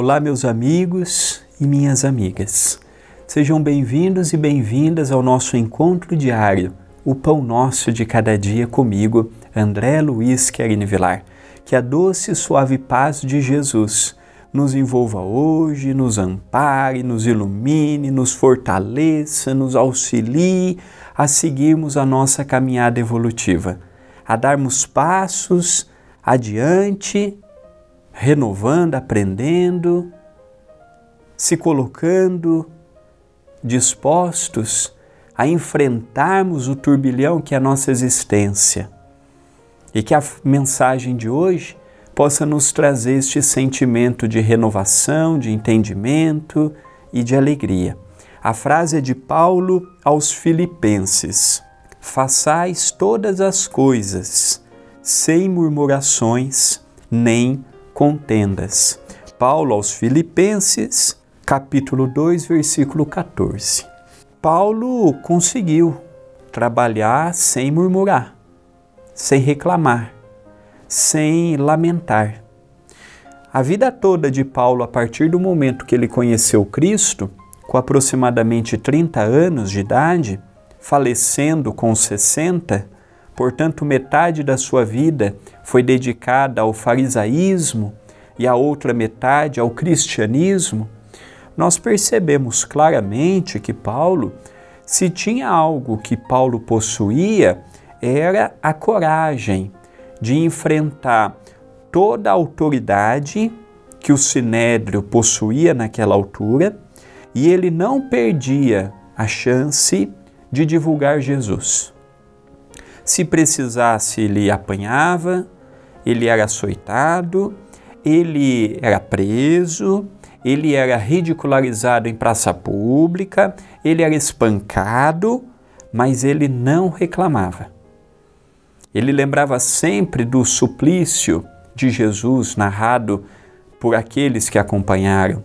Olá, meus amigos e minhas amigas. Sejam bem-vindos e bem-vindas ao nosso encontro diário, o Pão Nosso de Cada Dia comigo, André Luiz Querini Vilar. Que a doce e suave paz de Jesus nos envolva hoje, nos ampare, nos ilumine, nos fortaleça, nos auxilie a seguirmos a nossa caminhada evolutiva, a darmos passos adiante renovando, aprendendo, se colocando dispostos a enfrentarmos o turbilhão que é a nossa existência. E que a mensagem de hoje possa nos trazer este sentimento de renovação, de entendimento e de alegria. A frase é de Paulo aos Filipenses: Façais todas as coisas sem murmurações nem contendas. Paulo aos Filipenses, capítulo 2, versículo 14. Paulo conseguiu trabalhar sem murmurar, sem reclamar, sem lamentar. A vida toda de Paulo, a partir do momento que ele conheceu Cristo, com aproximadamente 30 anos de idade, falecendo com 60, Portanto, metade da sua vida foi dedicada ao farisaísmo e a outra metade ao cristianismo. Nós percebemos claramente que Paulo, se tinha algo que Paulo possuía, era a coragem de enfrentar toda a autoridade que o sinédrio possuía naquela altura e ele não perdia a chance de divulgar Jesus. Se precisasse, ele apanhava, ele era açoitado, ele era preso, ele era ridicularizado em praça pública, ele era espancado, mas ele não reclamava. Ele lembrava sempre do suplício de Jesus narrado por aqueles que acompanharam.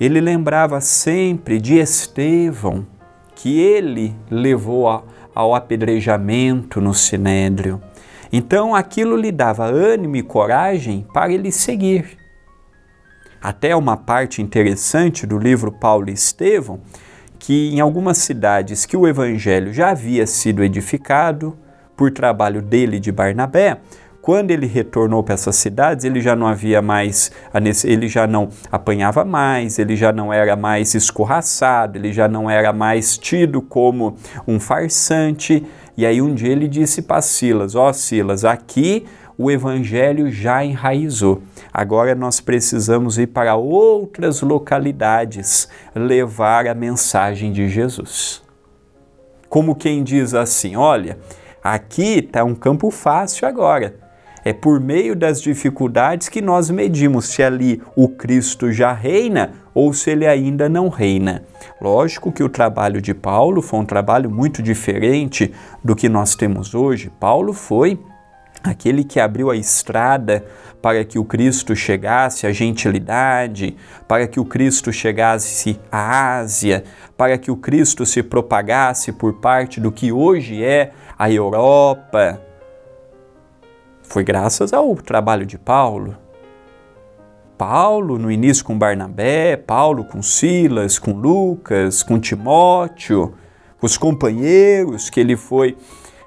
Ele lembrava sempre de Estevão, que ele levou ao apedrejamento no sinédrio. Então aquilo lhe dava ânimo e coragem para ele seguir. Até uma parte interessante do livro Paulo e Estevão, que em algumas cidades que o evangelho já havia sido edificado por trabalho dele de Barnabé, quando ele retornou para essas cidades, ele já não havia mais, ele já não apanhava mais, ele já não era mais escorraçado, ele já não era mais tido como um farsante. E aí um dia ele disse para Silas: Ó oh, Silas, aqui o evangelho já enraizou. Agora nós precisamos ir para outras localidades levar a mensagem de Jesus. Como quem diz assim: olha, aqui está um campo fácil agora. É por meio das dificuldades que nós medimos se ali o Cristo já reina ou se ele ainda não reina. Lógico que o trabalho de Paulo foi um trabalho muito diferente do que nós temos hoje. Paulo foi aquele que abriu a estrada para que o Cristo chegasse à gentilidade, para que o Cristo chegasse à Ásia, para que o Cristo se propagasse por parte do que hoje é a Europa, foi graças ao trabalho de Paulo. Paulo, no início com Barnabé, Paulo com Silas, com Lucas, com Timóteo, os companheiros que ele foi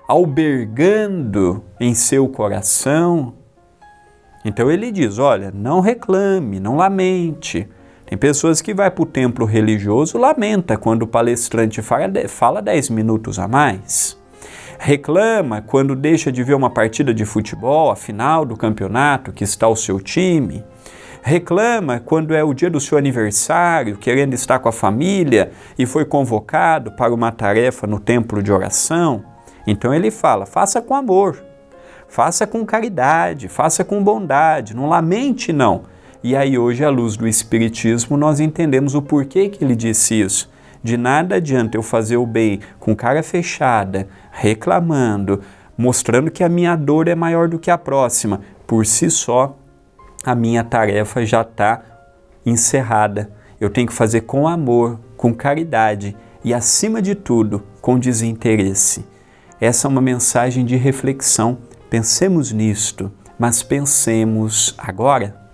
albergando em seu coração. Então ele diz: olha, não reclame, não lamente. Tem pessoas que vai para o templo religioso, lamenta quando o palestrante fala 10 minutos a mais reclama quando deixa de ver uma partida de futebol, a final do campeonato que está o seu time, reclama quando é o dia do seu aniversário, querendo estar com a família e foi convocado para uma tarefa no templo de oração. Então ele fala: faça com amor, faça com caridade, faça com bondade, não lamente não. E aí hoje à luz do espiritismo nós entendemos o porquê que ele disse isso. De nada adianta eu fazer o bem com cara fechada, reclamando, mostrando que a minha dor é maior do que a próxima. Por si só, a minha tarefa já está encerrada. Eu tenho que fazer com amor, com caridade e, acima de tudo, com desinteresse. Essa é uma mensagem de reflexão. Pensemos nisto, mas pensemos agora.